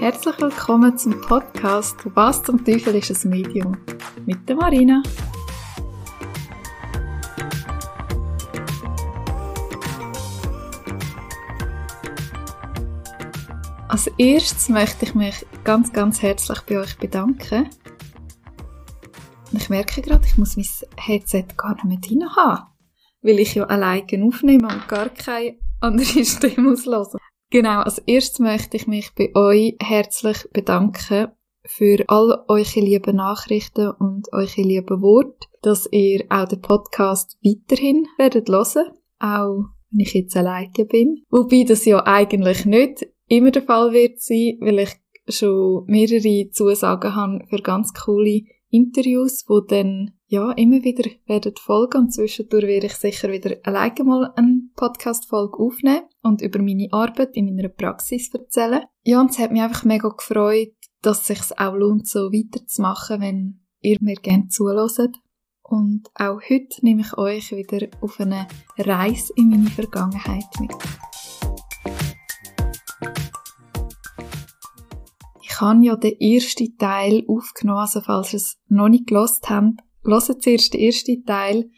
Herzlich willkommen zum Podcast Was zum Teufel ist ein Medium? Mit der Marina. Als erstes möchte ich mich ganz, ganz herzlich bei euch bedanken. ich merke gerade, ich muss mein Headset gar nicht mehr drin haben, weil ich ja alleine aufnehme und gar keine andere Stimme auslöse. Genau, als erstes möchte ich mich bei euch herzlich bedanken für all eure lieben Nachrichten und eure lieben Worte, dass ihr auch den Podcast weiterhin werdet hören, auch wenn ich jetzt alleine bin. Wobei das ja eigentlich nicht immer der Fall wird sein, weil ich schon mehrere Zusagen habe für ganz coole Interviews, wo dann ja immer wieder werden folgen und zwischendurch werde ich sicher wieder alleine mal eine Podcast-Folge aufnehmen und über meine Arbeit in meiner Praxis erzählen. Ja, und es hat mich einfach mega gefreut, dass es sich auch lohnt, so weiterzumachen, wenn ihr mir gerne zuhört. Und auch heute nehme ich euch wieder auf eine Reise in meine Vergangenheit mit. Ich habe ja den ersten Teil aufgenommen, also falls ihr es noch nicht gelost habt, hört zuerst den ersten Teil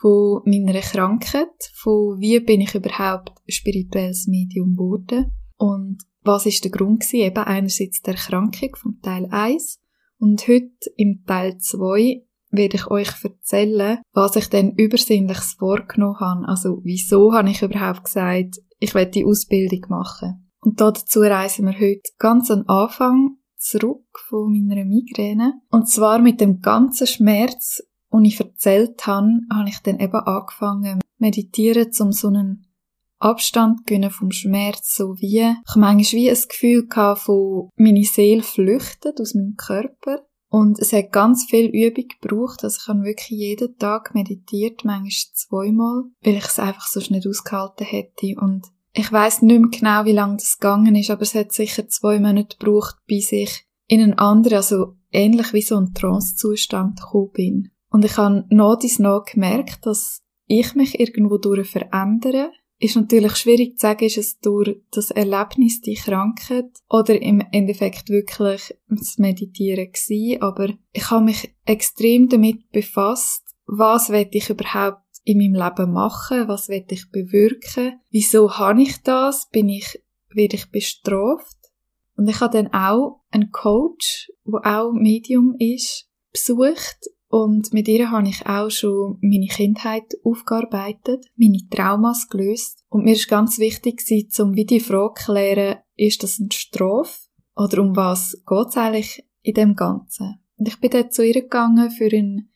von meiner Krankheit, von wie bin ich überhaupt spirituelles Medium geworden und was ist der Grund gewesen, eben einerseits der Erkrankung vom Teil 1 und heute im Teil 2 werde ich euch erzählen, was ich denn übersinnliches vorgenommen habe. Also, wieso habe ich überhaupt gesagt, ich werde die Ausbildung machen. Und dazu reisen wir heute ganz am Anfang zurück von meiner Migräne. Und zwar mit dem ganzen Schmerz, den ich erzählt habe, habe ich dann eben angefangen meditieren, um so einen Abstand gewinnen vom Schmerz, so wie, ich manchmal wie ein Gefühl gehabt von, meine Seele flüchtet aus meinem Körper. Und es hat ganz viel Übung gebraucht, also ich habe wirklich jeden Tag meditiert, manchmal zweimal, weil ich es einfach sonst nicht ausgehalten hätte. Und ich weiß nicht mehr genau, wie lange das gegangen ist, aber es hat sicher zwei Monate gebraucht, bis ich in einen anderen, also ähnlich wie so ein Trance-Zustand gekommen bin. Und ich habe noch dies noch gemerkt, dass ich mich irgendwo durch verändere. Ist natürlich schwierig zu sagen, ist es durch das Erlebnis, die Krankheit, oder im Endeffekt wirklich das Meditieren gewesen, aber ich habe mich extrem damit befasst, was will ich überhaupt in meinem Leben machen? Was will ich bewirken? Wieso habe ich das? Bin ich, werde ich bestraft? Und ich habe dann auch einen Coach, der auch Medium ist, besucht und mit ihr habe ich auch schon meine Kindheit aufgearbeitet, meine Traumas gelöst. Und mir ist ganz wichtig um wie die Frage zu klären, ist das eine Strafe? Oder um was geht es eigentlich in dem Ganzen? Und ich bin dann zu ihr gegangen für eine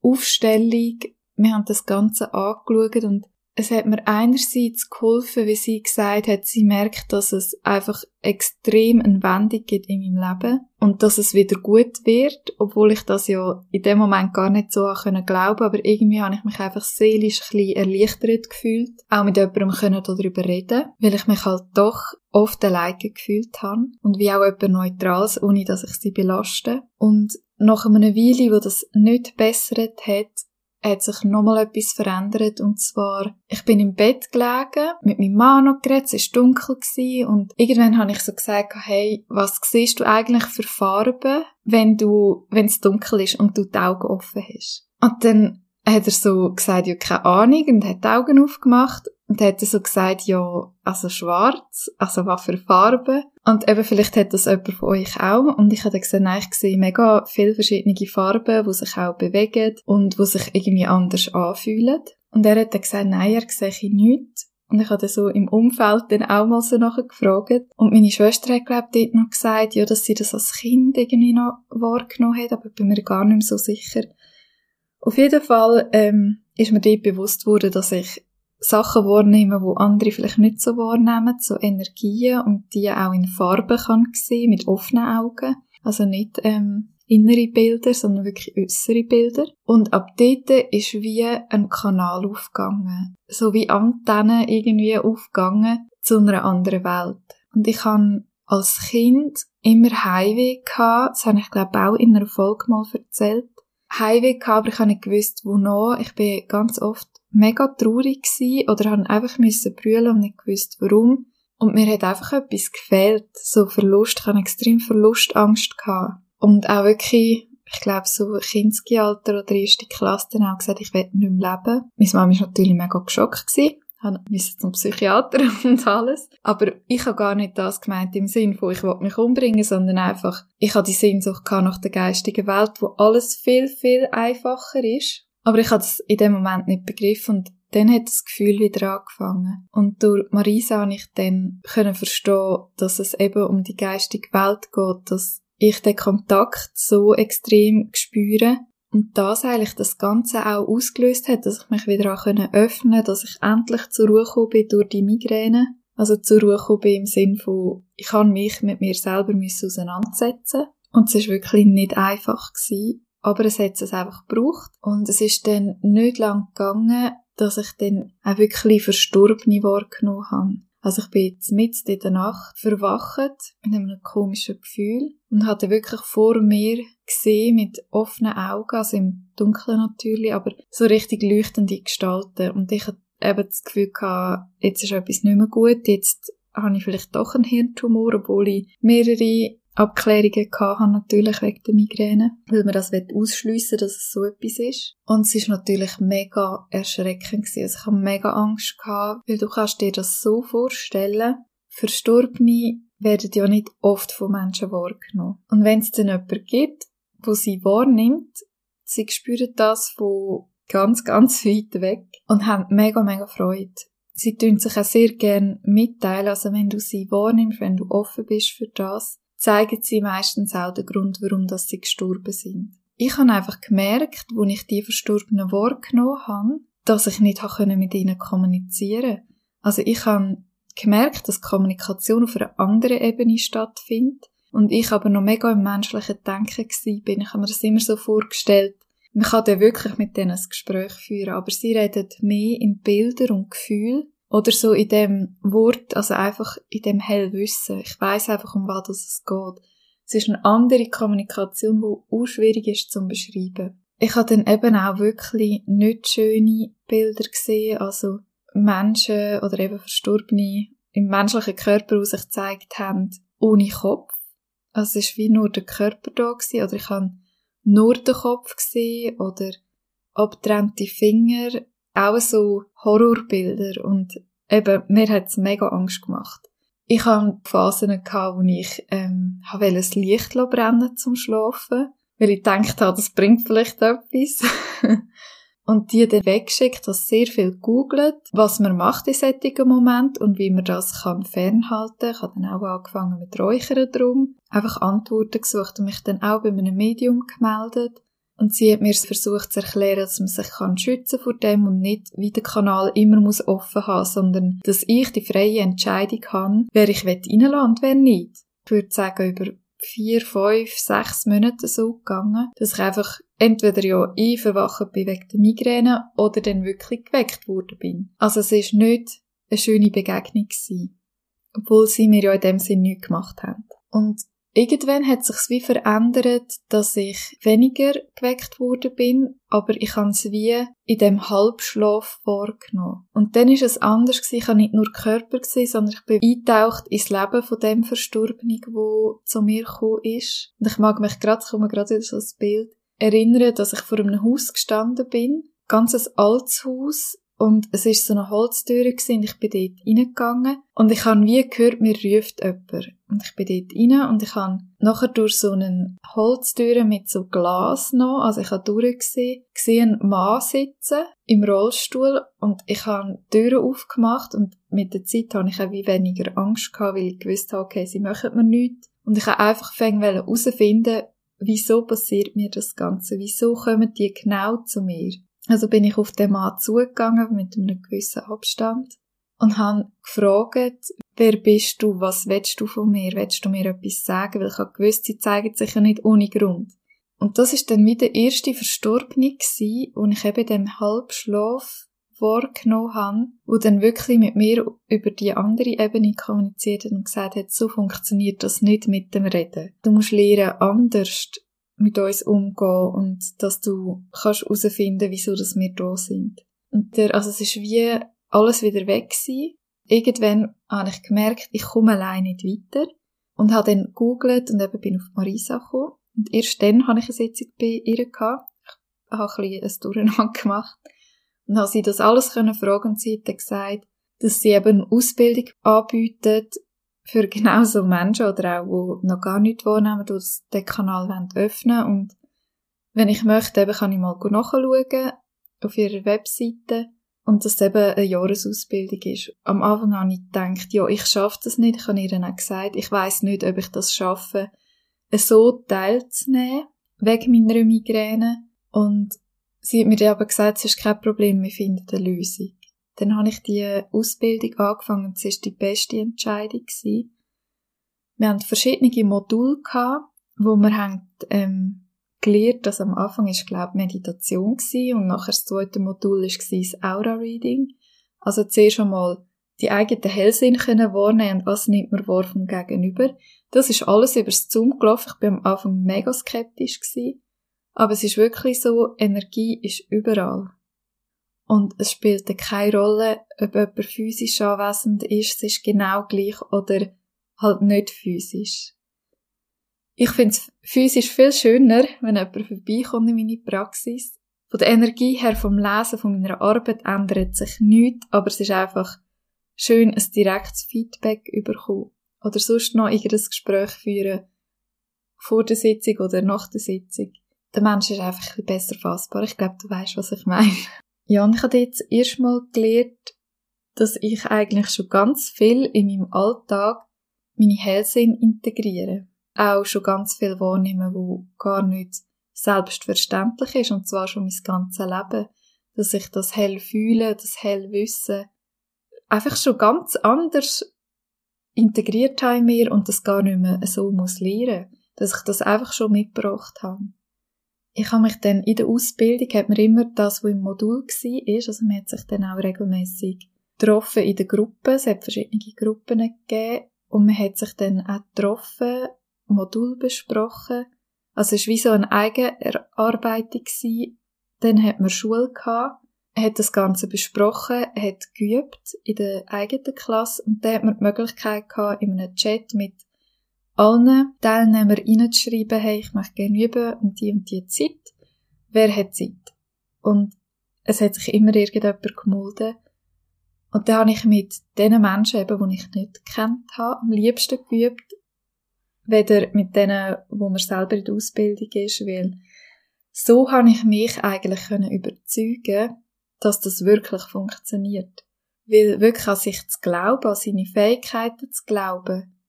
Aufstellung, wir haben das Ganze angeschaut und es hat mir einerseits geholfen, wie sie gesagt hat, sie merkt, dass es einfach extrem eine Wendung gibt in meinem Leben und dass es wieder gut wird, obwohl ich das ja in dem Moment gar nicht so können glauben, aber irgendwie habe ich mich einfach seelisch ein bisschen erleichtert gefühlt, auch mit jemandem können darüber reden, weil ich mich halt doch oft alleine gefühlt habe und wie auch jemand Neutrales, ohne dass ich sie belaste. Und nach einer Weile, wo das nicht bessert hat, hat sich nochmal etwas verändert. Und zwar, ich bin im Bett gelegen, mit meinem Mann noch geredet, es war dunkel gewesen, und irgendwann habe ich so gesagt, hey, was siehst du eigentlich für Farben, wenn du, wenn es dunkel ist und du die Augen offen hast? Und dann hat er so gesagt, ja, keine Ahnung, und hat die Augen aufgemacht und hat er so gesagt, ja, also schwarz, also was für Farben. Und eben vielleicht hat das jemand von euch auch. Und ich habe dann gesagt, nein, ich sehe mega viele verschiedene Farben, die sich auch bewegen und die sich irgendwie anders anfühlen. Und er hat dann gesagt, nein, er sehe nichts. Und ich habe dann so im Umfeld dann auch mal so nachher gefragt. Und meine Schwester hat, glaube ich, dort noch gesagt, ja, dass sie das als Kind irgendwie noch wahrgenommen hat, aber ich bin mir gar nicht mehr so sicher. Auf jeden Fall ähm, ist mir dort bewusst worden, dass ich Sachen wahrnehme, wo andere vielleicht nicht so wahrnehmen, so Energien und die auch in Farben kann sehen, mit offenen Augen. Also nicht ähm, innere Bilder, sondern wirklich äußere Bilder. Und ab dort ist wie ein Kanal aufgegangen. So wie Antennen irgendwie aufgegangen zu einer anderen Welt. Und ich habe als Kind immer Heimweh gehabt. Das habe ich glaube auch in einer Folge mal erzählt. Heimweh gehabt, aber ich habe nicht gewusst, wo noch. Ich bin ganz oft mega traurig gewesen oder habe einfach müssen brüllen und nicht gewusst, warum. Und mir hat einfach etwas gefehlt, so Verlust, ich hatte extrem Verlustangst gehabt. Und auch wirklich, ich glaube, so Kindesalter oder erste Klasse dann auch gesagt, ich will nicht mehr leben. Meine Mama war natürlich mega geschockt gewesen musste zum Psychiater und alles. Aber ich habe gar nicht das gemeint im Sinn von, ich will mich umbringen, sondern einfach, ich habe die Sehnsucht nach der geistigen Welt, wo alles viel, viel einfacher ist. Aber ich habe es in dem Moment nicht begriffen und dann hat das Gefühl wieder angefangen. Und durch Marisa habe ich dann können verstehen, dass es eben um die geistige Welt geht, dass ich den Kontakt so extrem spüre und das eigentlich das Ganze auch ausgelöst hat, dass ich mich wieder auch öffnen konnte, dass ich endlich zur Ruhe gekommen bin durch die Migräne. Also zur Ruhe gekommen bin im Sinn von, ich kann mich mit mir selber auseinandersetzen. Und es ist wirklich nicht einfach gewesen, aber es hat es einfach gebraucht. Und es ist dann nicht lang gegangen, dass ich dann auch wirklich Verstorbene wahrgenommen habe. Also ich bin jetzt mitten in der Nacht verwacht mit einem komischen Gefühl und hatte wirklich vor mir gesehen mit offenen Augen, also im Dunkeln natürlich, aber so richtig leuchtende Gestalten. Und ich hatte eben das Gefühl gehabt, jetzt ist etwas nicht mehr gut, jetzt habe ich vielleicht doch einen Hirntumor, obwohl ich mehrere Abklärungen gehabt natürlich wegen der Migräne, weil man das ausschliessen dass es so etwas ist. Und es ist natürlich mega erschreckend gewesen. Also ich habe mega Angst gehabt, weil du kannst dir das so vorstellen, Verstorbene werden ja nicht oft von Menschen wahrgenommen. Und wenn es dann jemanden gibt, wo sie wahrnimmt, sie spüren das von ganz, ganz weit weg und haben mega, mega Freude. Sie tun sich auch sehr gern mitteilen, also wenn du sie wahrnimmst, wenn du offen bist für das, zeigen sie meistens auch den Grund, warum dass sie gestorben sind. Ich habe einfach gemerkt, wo ich die Verstorbenen wahrgenommen habe, dass ich nicht mit ihnen kommunizieren konnte. Also ich habe gemerkt, dass Kommunikation auf einer anderen Ebene stattfindet und ich aber noch mega im menschlichen Denken bin. Ich habe mir das immer so vorgestellt, man kann dann wirklich mit denen ein Gespräch führen, aber sie reden mehr in Bilder und Gefühl oder so in dem Wort, also einfach in dem Hellwissen. Ich weiß einfach, um was es geht. Es ist eine andere Kommunikation, die auch schwierig ist zu beschreiben. Ich habe dann eben auch wirklich nicht schöne Bilder gesehen, also Menschen oder eben Verstorbene im menschlichen Körper, die sich gezeigt haben, ohne Kopf. Also es war wie nur der Körper da gewesen, oder ich habe nur den Kopf gesehen oder abgetrennte Finger auch so Horrorbilder und eben, mir hat's mega Angst gemacht. Ich hatte Phasen, gehabt, wo ich ähm, wollte das Licht brennen zum Schlafen, weil ich gedacht habe, das bringt vielleicht etwas. und die dann weggeschickt, dass sehr viel googelt, was man macht in solchen Moment und wie man das kann fernhalten. Ich habe dann auch angefangen mit Räuchern drum, einfach Antworten gesucht und mich dann auch bei einem Medium gemeldet. Und sie hat mir versucht zu erklären, dass man sich kann schützen vor dem und nicht wie der Kanal immer muss offen haben, sondern dass ich die freie Entscheidung habe, wer ich reinlassen und wer nicht. Ich würde sagen, über vier, fünf, sechs Monate so gegangen, dass ich einfach entweder ja einverwacht bin wegen der Migräne oder dann wirklich geweckt worden bin. Also es ist nicht eine schöne Begegnung gewesen. Obwohl sie mir ja in dem Sinn nichts gemacht haben. Und Irgendwann hat sich's wie verändert, dass ich weniger geweckt worden bin, aber ich habe es wie in dem Halbschlaf vorgenommen. Und dann ist es anders gewesen. Ich war nicht nur Körper gewesen, sondern ich bin eingetaucht ins Leben von dem Verstorbenen, wo zu mir gekommen ist. Und ich mag mich gerade, komme gerade wieder so das Bild, erinnern, dass ich vor einem Haus gestanden bin. Ganz ein altes Haus, und es ist so eine Holztür gewesen, ich bin dort reingegangen und ich habe wie gehört, mir ruft jemand. Und ich bin dort rein und ich habe nachher durch so eine Holztür mit so Glas noch, also ich habe durchgesehen, gesehen einen Mann sitzen im Rollstuhl und ich habe die Türen aufgemacht und mit der Zeit habe ich auch wie weniger Angst gehabt, weil ich gewusst habe, okay, sie machen mir nichts. Und ich habe einfach herausfinden, wieso passiert mir das Ganze? Wieso kommen die genau zu mir? Also bin ich auf den Mann zugegangen mit einem gewissen Abstand und habe gefragt, wer bist du, was willst du von mir, willst du mir etwas sagen, weil ich habe gewusst, sie zeigen sich ja nicht ohne Grund. Und das ist dann wieder der erste Verstorbene gewesen, und ich eben dem Halbschlaf wahrgenommen habe, wo dann wirklich mit mir über die andere Ebene kommuniziert hat und gesagt hat, so funktioniert das nicht mit dem Reden. Du musst lernen, anders mit uns umgehen und dass du kannst herausfinden, wieso dass wir da sind. Und der, also es ist wie alles wieder weg gewesen. irgendwann habe ich gemerkt, ich komme allein nicht weiter und habe dann gegoogelt und eben bin auf Marisa gekommen. Und erst dann habe ich eine Sitzung bei ihr gehabt. Ich habe ein bisschen ein Durcheinander gemacht und habe sie das alles können fragen und sie hat gesagt, dass sie eben Ausbildung anbietet für genau so Menschen oder auch, die noch gar nicht wahrnehmen, die den Kanal öffnen wollen. Und wenn ich möchte, eben kann ich mal nachschauen auf ihrer Webseite und dass es eben eine Jahresausbildung ist. Am Anfang habe ich gedacht, ja, ich schaffe das nicht. Ich habe ihr dann auch gesagt, ich weiß nicht, ob ich das schaffe, so teilzunehmen, wegen meiner Migräne. Und sie hat mir aber gesagt, es ist kein Problem, wir finden eine Lösung. Dann habe ich die Ausbildung angefangen es war die beste Entscheidung. Gewesen. Wir hatten verschiedene Module gehabt, wo wir haben, ähm, gelernt, dass am Anfang ist, glaube Meditation gewesen, und nachher das zweite Modul ist das Aura Reading. Also zuerst einmal die eigenen Hellsinn können wahrnehmen und was nimmt man wahr vom Gegenüber. Das ist alles übers Zoom gelaufen. Ich bin am Anfang mega skeptisch gewesen. Aber es ist wirklich so, Energie ist überall. Und es spielt keine Rolle, ob jemand physisch anwesend ist, es ist genau gleich oder halt nicht physisch. Ich finde es physisch viel schöner, wenn jemand vorbeikommt in meine Praxis. Von der Energie her, vom Lesen, von meiner Arbeit ändert sich nichts, aber es ist einfach schön, ein direktes Feedback überkommen. Oder sonst noch irgendein Gespräch führen, vor der Sitzung oder nach der Sitzung. Der Mensch ist einfach ein bisschen besser fassbar. Ich glaube, du weißt, was ich meine. Ja, und ich habe jetzt erstmal gelernt, dass ich eigentlich schon ganz viel in meinem Alltag meine Hellsinn integriere auch schon ganz viel wahrnehmen, wo gar nicht selbstverständlich ist, und zwar schon mein ganzes Leben, dass ich das hell fühle, das hell wissen, einfach schon ganz anders integriert habe in mir und das gar nicht mehr so muss lernen, dass ich das einfach schon mitgebracht habe. Ich habe mich dann in der Ausbildung, hat mir immer das, was im Modul war, also man hat sich dann auch regelmäßig getroffen in den Gruppen, es hat verschiedene Gruppen gegeben und man hat sich dann auch getroffen Modul besprochen. Also es war wie so eine Eigenerarbeitung. Dann hat man Schule gehabt, hat das Ganze besprochen, hat geübt in der eigenen Klasse und dann hat man die Möglichkeit gehabt, in einem Chat mit allen Teilnehmern reinzuschreiben, hey, ich möchte gerne üben um die und die Zeit. Wer hat Zeit? Und es hat sich immer irgendjemand gemolden. Und dann habe ich mit den Menschen eben, die ich nicht kennt habe, am liebsten geübt weder mit denen, wo man selber in der Ausbildung ist, weil so habe ich mich eigentlich können überzeugen, dass das wirklich funktioniert. Weil wirklich an sich zu glauben, an seine Fähigkeiten zu glauben,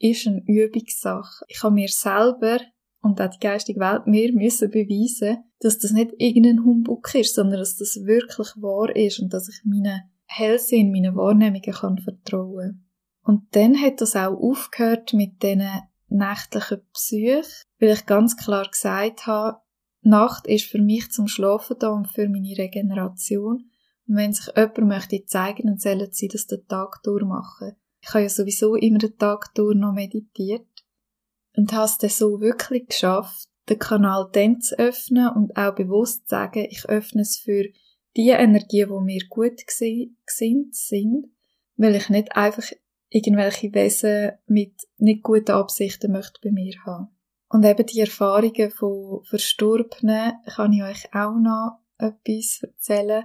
ist eine Übungssache. Ich habe mir selber und auch die geistige Welt mir müssen beweisen, dass das nicht irgendein Humbug ist, sondern dass das wirklich wahr ist und dass ich meinen Hellsinn, meinen Wahrnehmungen kann vertrauen. Und dann hat das auch aufgehört mit diesen nächtlichen Psyche, weil ich ganz klar gesagt habe, Nacht ist für mich zum Schlafen da und für meine Regeneration. Und wenn sich jemand möchte zeigen, dann sollen sie das den Tag durchmachen. Ich habe ja sowieso immer den Tag durch noch meditiert und habe es dann so wirklich geschafft, den Kanal dann zu öffnen und auch bewusst zu sagen, ich öffne es für die Energien, die mir gut sind, sind, weil ich nicht einfach irgendwelche Wesen mit nicht guten Absichten möchte bei mir haben. Und eben die Erfahrungen von Verstorbenen kann ich euch auch noch etwas erzählen.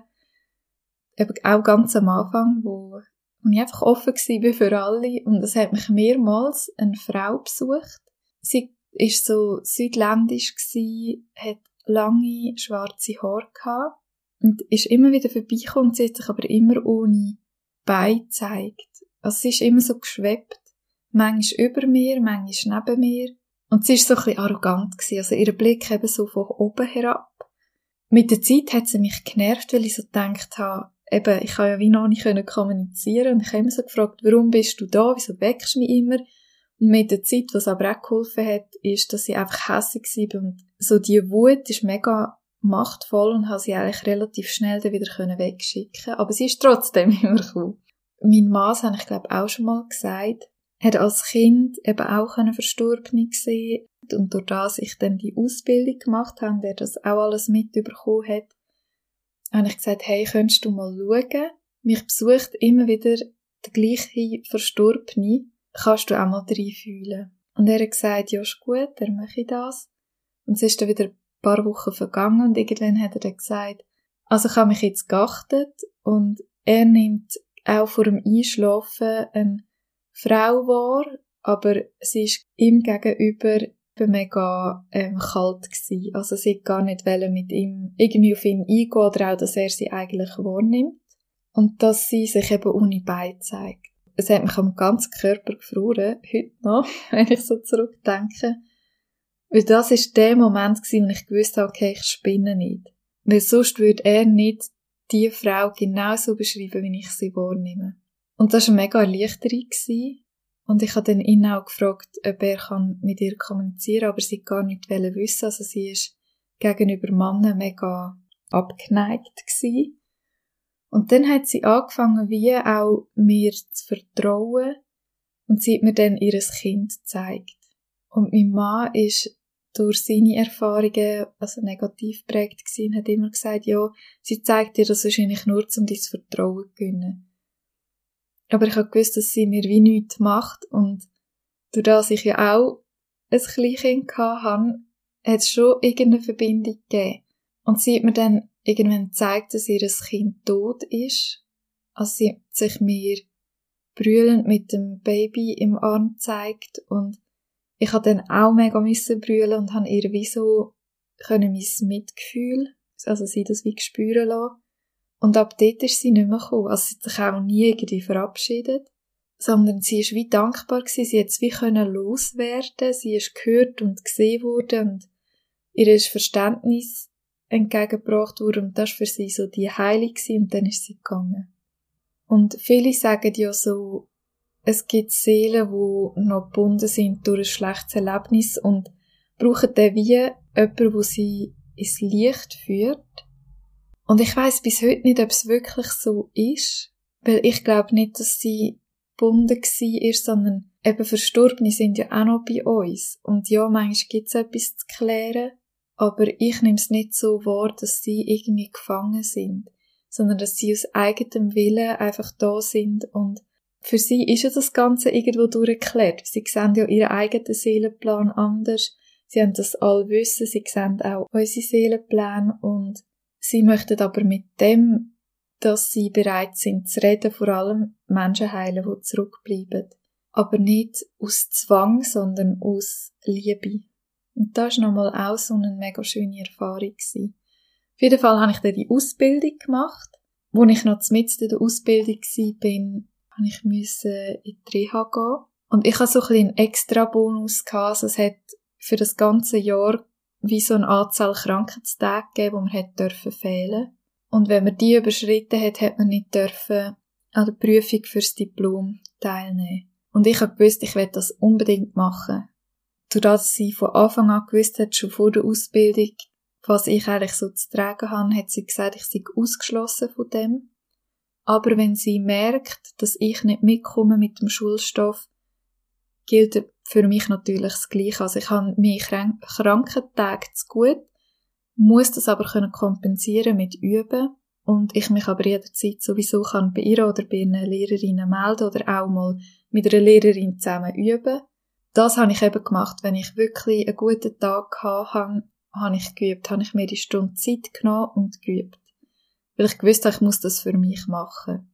Eben auch ganz am Anfang, wo, wo ich einfach offen war für alle. Und es hat mich mehrmals eine Frau besucht. Sie ist so südländisch gsi, hat lange schwarze Haare gehabt und ist immer wieder vorbeigekommen, sie hat sich aber immer ohne Bein gezeigt. Also sie ist immer so geschwebt. Manchmal über mir, manchmal neben mir. Und sie ist so ein bisschen arrogant gewesen. Also ihr Blick eben so von oben herab. Mit der Zeit hat sie mich genervt, weil ich so gedacht habe, eben, ich habe ja wie noch nicht kommunizieren und ich habe immer so gefragt, warum bist du da, wieso weckst du mich immer? Und mit der Zeit, was aber auch geholfen hat, ist, dass ich einfach hässlich war und so die Wut ist mega machtvoll und habe sie eigentlich relativ schnell dann wieder wegschicken Aber sie ist trotzdem immer cool. Mein Mann, habe ich glaube auch schon mal gesagt, hat als Kind eben auch eine Verstorbene gesehen und durch das ich dann die Ausbildung gemacht habe, der das auch alles mitbekommen hat, habe ich gesagt, hey, könntest du mal schauen? Mich besucht immer wieder der gleiche Verstorbene, kannst du auch mal reinfühlen. Und er hat gesagt, ja, ist gut, dann mache ich das. Und es ist dann wieder ein paar Wochen vergangen und irgendwann hat er dann gesagt, also ich habe mich jetzt geachtet und er nimmt auch vor dem Einschlafen eine Frau wahr, aber sie ist ihm gegenüber mega ähm, kalt gewesen. Also sie hat gar nicht mit ihm irgendwie auf ihn eingehen oder auch, dass er sie eigentlich wahrnimmt. Und dass sie sich eben ohne Bein zeigt. Es hat mich am ganzen Körper gefroren, heute noch, wenn ich so zurückdenke. Weil das ist der Moment gewesen, wo ich gewusst habe, okay, ich spinne nicht. Weil sonst würde er nicht die Frau genauso beschreiben, wie ich sie wahrnehme. Und das war eine mega Erleichterung. Gewesen. Und ich habe dann ihn auch gefragt, ob er kann mit ihr kommunizieren aber sie gar nicht wissen. Also sie ist gegenüber Männern mega abgeneigt gewesen. Und dann hat sie angefangen, wie auch mir zu vertrauen. Und sie hat mir dann ihr Kind gezeigt. Und mein Mann ist durch seine Erfahrungen also negativ prägt gewesen hat immer gesagt, ja, sie zeigt dir das wahrscheinlich nur, um dein Vertrauen zu gewinnen. Aber ich habe gewusst, dass sie mir wie nichts macht und durch das ich ja auch ein Kleinkind hatte, hat es schon irgendeine Verbindung gegeben. Und sie hat mir dann irgendwann gezeigt, dass ihr Kind tot ist. Also sie sich mir brüllend mit dem Baby im Arm gezeigt und ich habe dann auch mega müssen brüllen und habe ihr wie so mein Mitgefühl, also sie das wie spüren lassen. Und ab dort ist sie nicht mehr gekommen. Also sie hat sich auch nie irgendwie verabschiedet. Sondern sie ist wie dankbar gewesen. Sie hat es wie können loswerden. Sie ist gehört und gesehen worden und ihr ist Verständnis entgegengebracht worden und das war für sie so die Heilung gewesen und dann ist sie gegangen. Und viele sagen ja so, es gibt Seelen, die noch gebunden sind durch ein schlechtes Erlebnis und brauchen dann wie jemanden, wo sie ins Licht führt. Und ich weiß bis heute nicht, ob es wirklich so ist, weil ich glaube nicht, dass sie gebunden war, sondern eben Verstorbene sind ja auch noch bei uns. Und ja, manchmal gibt es etwas zu klären, aber ich nehme es nicht so wahr, dass sie irgendwie gefangen sind, sondern dass sie aus eigenem Willen einfach da sind und für sie ist ja das Ganze irgendwo durchgeklärt. Sie sehen ja ihren eigenen Seelenplan anders. Sie haben das all wissen. Sie sehen auch unsere Seelenpläne und sie möchten aber mit dem, dass sie bereit sind zu reden, vor allem Menschen heilen, die zurückbleiben. Aber nicht aus Zwang, sondern aus Liebe. Und das war nochmal auch so eine mega schöne Erfahrung. Gewesen. Auf jeden Fall habe ich dann die Ausbildung gemacht. Wo ich noch mitten in der Ausbildung war, habe ich müssen in die Reha gehen. Und ich hatte so ein bisschen einen extra Bonus gehabt. Also es hat für das ganze Jahr wie so eine Anzahl Krankheitstage gegeben, wo man hätte dürfen fehlen. Und wenn man die überschritten hat, hat man nicht dürfen an der Prüfung fürs Diplom teilnehmen. Und ich habe gewusst, ich werde das unbedingt machen. Dadurch, dass sie von Anfang an gewusst hat, schon vor der Ausbildung, was ich eigentlich so zu tragen habe, hat sie gesagt, ich sei ausgeschlossen von dem. Aber wenn sie merkt, dass ich nicht mitkomme mit dem Schulstoff, gilt für mich natürlich das Gleiche. Also ich habe mehr Krank Krankentage zu gut, muss das aber können kompensieren mit Üben und ich mich aber jederzeit sowieso kann bei ihr oder bei einer Lehrerin melden oder auch mal mit einer Lehrerin zusammen üben. Das habe ich eben gemacht, wenn ich wirklich einen guten Tag hatte, habe ich geübt, habe ich mir die Stunde Zeit genommen und geübt weil ich gewusst habe, ich muss das für mich machen.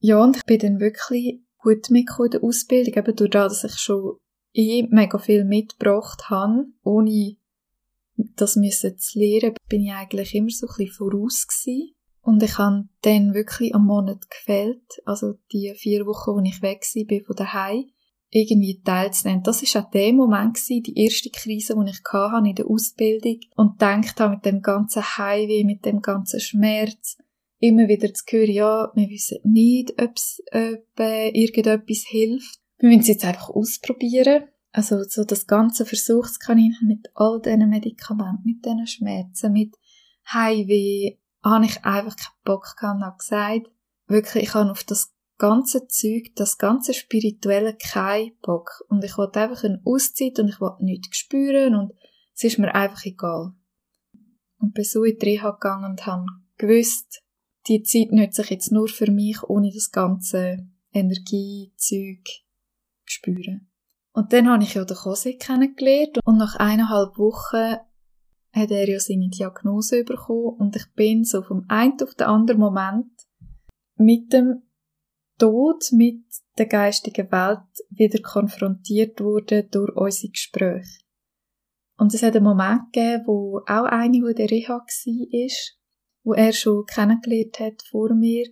Ja, und ich bin dann wirklich gut mitgekommen in der Ausbildung, eben durch das, dass ich schon eh mega viel mitgebracht habe, ohne das müssen zu lernen, bin ich eigentlich immer so ein bisschen voraus gewesen. Und ich habe dann wirklich am Monat gefällt, also die vier Wochen, wo ich weg war von daheim, irgendwie teilzunehmen. Das ist auch der Moment gewesen, die erste Krise, die ich hatte in der Ausbildung und gedacht habe, mit dem ganzen Heimweh, mit dem ganzen Schmerz, immer wieder zu hören, ja, wir wissen nicht, ob äh, irgendetwas hilft. Wir müssen es jetzt einfach ausprobieren. Also so das ganze Versuchskaninchen mit all diesen Medikamenten, mit diesen Schmerzen, mit Heimweh, habe ich einfach keinen Bock gehabt und gesagt, wirklich, ich habe auf das ganze Zeug, das ganze Spirituelle kein Bock. Und ich wollte einfach eine Auszeit und ich wollte nichts spüren und es ist mir einfach egal. Und bin so in die Reha gegangen und habe gewusst, die Zeit nütze ich jetzt nur für mich, ohne das ganze Energiezeug spüren. Und dann habe ich ja den Jose kennengelernt und nach eineinhalb Wochen hat er ja seine Diagnose bekommen und ich bin so vom einen auf den anderen Moment mit dem Tod, mit der geistigen Welt wieder konfrontiert worden durch unsere Gespräche. Und es hat einen Moment gegeben, wo auch eine, die der Reha war, wo er schon kennengelernt hat vor mir,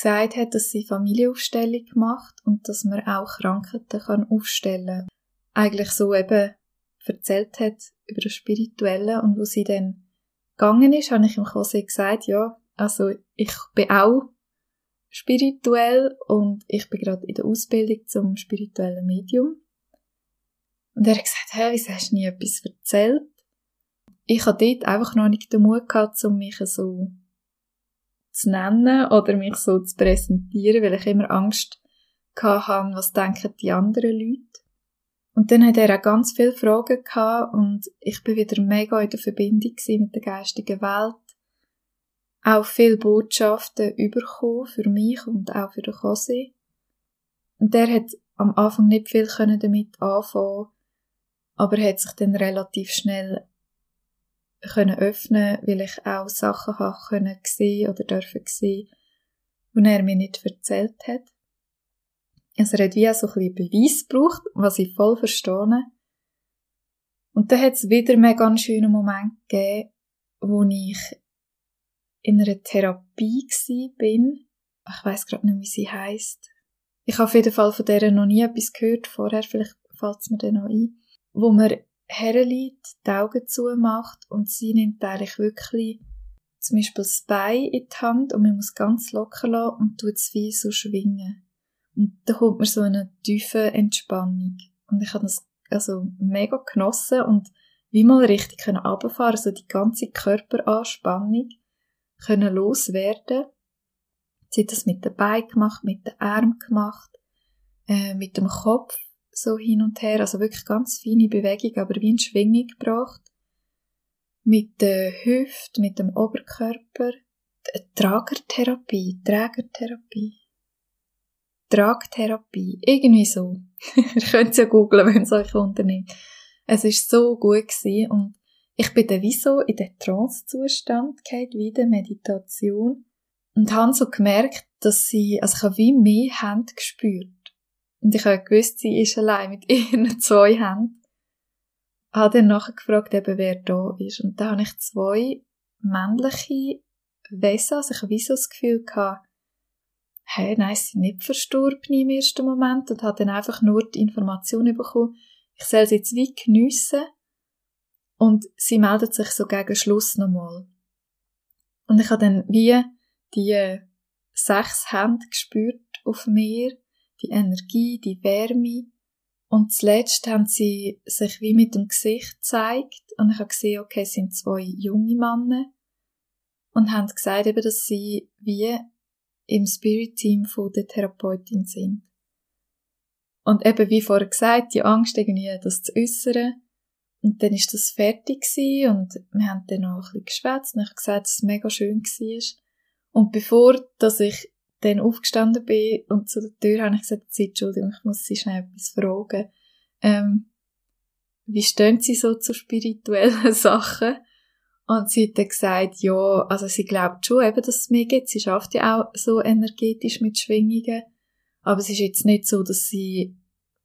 gesagt hat, dass sie Familienaufstellung macht und dass man auch Krankheiten kann aufstellen Eigentlich so eben erzählt hat über das Spirituelle und wo sie dann gegangen ist, habe ich ihm quasi gesagt, ja, also ich bin auch spirituell und ich bin gerade in der Ausbildung zum spirituellen Medium. Und er hat gesagt, hey, wieso hast du nie etwas erzählt? Ich habe dort einfach noch nicht den Mut gehabt, um mich so zu nennen oder mich so zu präsentieren, weil ich immer Angst hatte, was denken die anderen Leute. Und dann hat er auch ganz viele Fragen gehabt und ich bin wieder mega in der Verbindung mit der geistigen Welt. Auch viele Botschaften überkommen für mich und auch für den Jose. Und der hat am Anfang nicht viel damit anfangen, aber hat sich dann relativ schnell können öffnen, weil ich auch Sachen habe können sehen oder dürfen sehen, die er mir nicht erzählt hat. Also er hat wie auch so ein bisschen Beweis gebraucht, was ich voll verstehe. Und dann hat es wieder einen ganz schönen Moment gegeben, wo ich in einer Therapie bin. Ich weiß gerade nicht, wie sie heißt. Ich habe auf jeden Fall von der noch nie etwas gehört vorher, vielleicht fällt es mir dann noch ein. Wo man herliegt, die Augen zumacht und sie nimmt eigentlich wirklich zum Beispiel das Bein in die Hand und man muss ganz locker lassen und tut es wie so schwingen. Und da kommt man so eine tiefe Entspannung. Und ich habe das also mega genossen und wie mal richtig können runterfahren, so die ganze Körperanspannung können loswerden. Sie hat das mit den Beinen gemacht, mit den Armen gemacht, äh, mit dem Kopf so hin und her, also wirklich ganz feine Bewegung, aber wie in Schwingung gebracht. Mit der Hüfte, mit dem Oberkörper, Tragertherapie, Trägertherapie. Tragtherapie, irgendwie so. Ihr könnt es ja googlen, wenn es euch unternimmt. Es ist so gut gewesen und ich bin dann wie so in den Trance-Zustand wie der Meditation und habe so gemerkt, dass sie, also ich habe wie mehr Hände gespürt. Und ich habe gewusst, sie ist allein mit ihren zwei Händen. Habe dann nachher gefragt, eben, wer da ist. Und da habe ich zwei männliche Wesen, also ich habe das Gefühl gehabt, hey, nein, sie sind nicht verstorben im ersten Moment und habe dann einfach nur die Information bekommen, ich soll sie jetzt wie geniessen und sie meldet sich so gegen Schluss nochmal. Und ich habe dann wie die sechs Hände gespürt auf mir, die Energie, die Wärme. Und zuletzt haben sie sich wie mit dem Gesicht gezeigt und ich habe gesehen, okay, es sind zwei junge Männer und haben gesagt eben, dass sie wie im Spirit-Team der Therapeutin sind. Und eben, wie vorher gesagt, die Angst irgendwie, das zu äußern. Und dann ist das fertig gewesen und wir haben dann noch ein bisschen geschwätzt und ich habe gesagt, dass es mega schön war. Und bevor, dass ich dann aufgestanden bin und zu der Tür habe ich gesagt, Entschuldigung, ich muss Sie schnell etwas fragen. Ähm, wie stehen Sie so zu spirituellen Sachen? Und sie hat dann gesagt, ja, also sie glaubt schon eben, dass es mehr gibt. Sie schafft ja auch so energetisch mit Schwingungen. Aber es ist jetzt nicht so, dass sie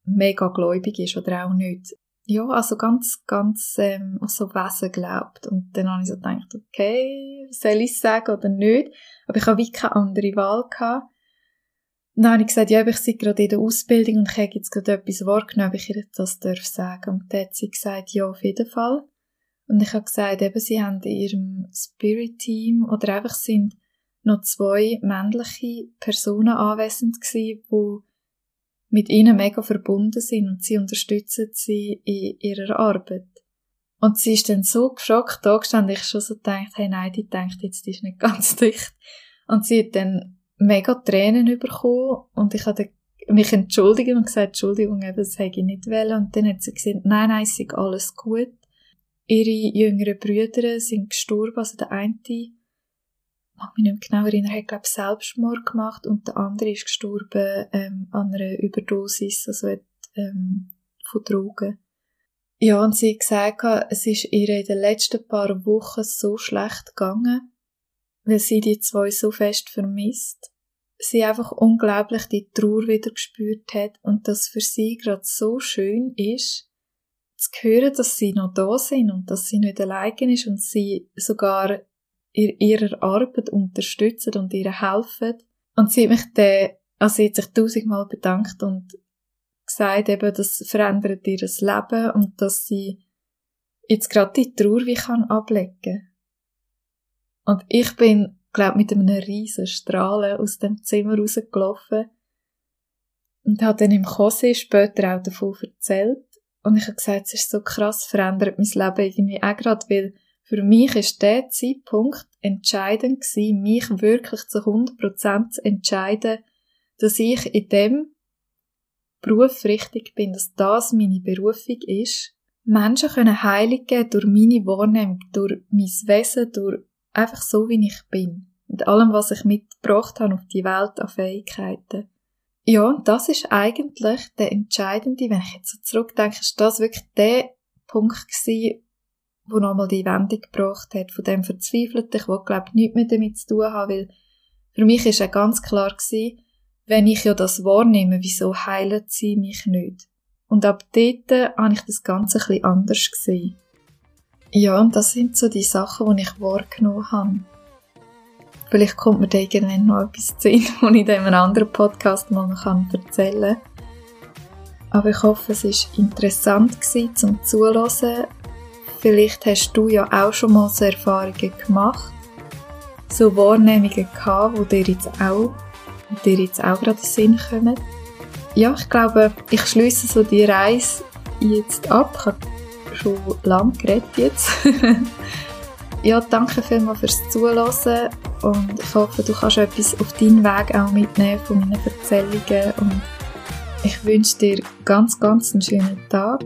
mega gläubig ist oder auch nicht. Ja, also ganz, ganz ähm, so Wesen glaubt. Und dann habe ich so gedacht, okay, soll ich es sagen oder nicht? Aber ich habe wie keine andere Wahl gehabt. Und dann habe ich gesagt, ja, ich sei gerade in der Ausbildung und ich habe jetzt gerade etwas wahrgenommen, ob ich ihr das darf sagen. Und dann hat sie gesagt, ja, auf jeden Fall. Und ich habe gesagt, eben, sie haben in ihrem Spirit-Team oder einfach sind noch zwei männliche Personen anwesend gewesen, die mit ihnen mega verbunden sind und sie unterstützen sie in ihrer Arbeit. Und sie ist dann so geschockt da gestanden, ich schon so gedacht, hey nein, die denkt jetzt, die ist nicht ganz dicht. Und sie hat dann mega Tränen bekommen und ich habe mich entschuldigt und gesagt, Entschuldigung, eben, das hätte ich nicht wollen. Und dann hat sie gesagt, nein, nein, es ist alles gut ihre jüngeren Brüder sind gestorben, also der eine mag mich nicht mehr genau erinnern, hat, glaube Selbstmord gemacht und der andere ist gestorben ähm, an einer Überdosis, also hat, ähm, von Drogen. Ja, und sie hat gesagt, es ist ihr in den letzten paar Wochen so schlecht gegangen, weil sie die zwei so fest vermisst. Sie einfach unglaublich die Trauer wieder gespürt hat und das für sie gerade so schön ist, zu hören, dass sie noch da sind und dass sie nicht allein ist und sie sogar in ihrer Arbeit unterstützen und ihr helfen. Und sie hat mich dann, also sie hat sich tausendmal bedankt und gesagt eben, das verändert ihr Leben und dass sie jetzt gerade die Trauer wie kann ablegen. Und ich bin, glaub, mit einem riesen Strahlen aus dem Zimmer rausgelaufen und habe dann im Kose später auch davon erzählt. Und ich habe gesagt, es ist so krass, verändert mein Leben irgendwie auch gerade, weil für mich ist der Zeitpunkt entscheidend gewesen, mich wirklich zu 100% zu entscheiden, dass ich in dem Beruf richtig bin, dass das meine Berufung ist. Menschen können Heilung geben durch meine Wahrnehmung, durch mein Wesen, durch einfach so, wie ich bin. Mit allem, was ich mitgebracht habe auf die Welt an Fähigkeiten. Ja, und das ist eigentlich der entscheidende, wenn ich jetzt so zurückdenke, ist das wirklich der Punkt gewesen, wo nochmal die Wendung gebracht hat, von dem Verzweifelten. Ich wollte, glaube nichts mehr damit zu tun haben, weil für mich ist ja ganz klar gewesen, wenn ich ja das wahrnehme, wieso heilen sie mich nicht? Und ab dort habe ich das Ganze ein bisschen anders gesehen. Ja, und das sind so die Sachen, die ich wahrgenommen habe. Vielleicht kommt mir da irgendwann noch etwas zu Sinn, das ich in einem anderen Podcast mal noch erzählen kann. Aber ich hoffe, es war interessant zum Zuhören Vielleicht hast du ja auch schon mal so Erfahrungen gemacht, so Wahrnehmungen gehabt, die dir jetzt auch, dir jetzt auch gerade in den Sinn kommen. Ja, ich glaube, ich schließe so die Reise jetzt ab. Ich habe schon lange geredet jetzt. ja, danke vielmals fürs Zuhören und ich hoffe, du kannst etwas auf deinen Weg auch mitnehmen von meinen Erzählungen und ich wünsche dir ganz, ganz einen schönen Tag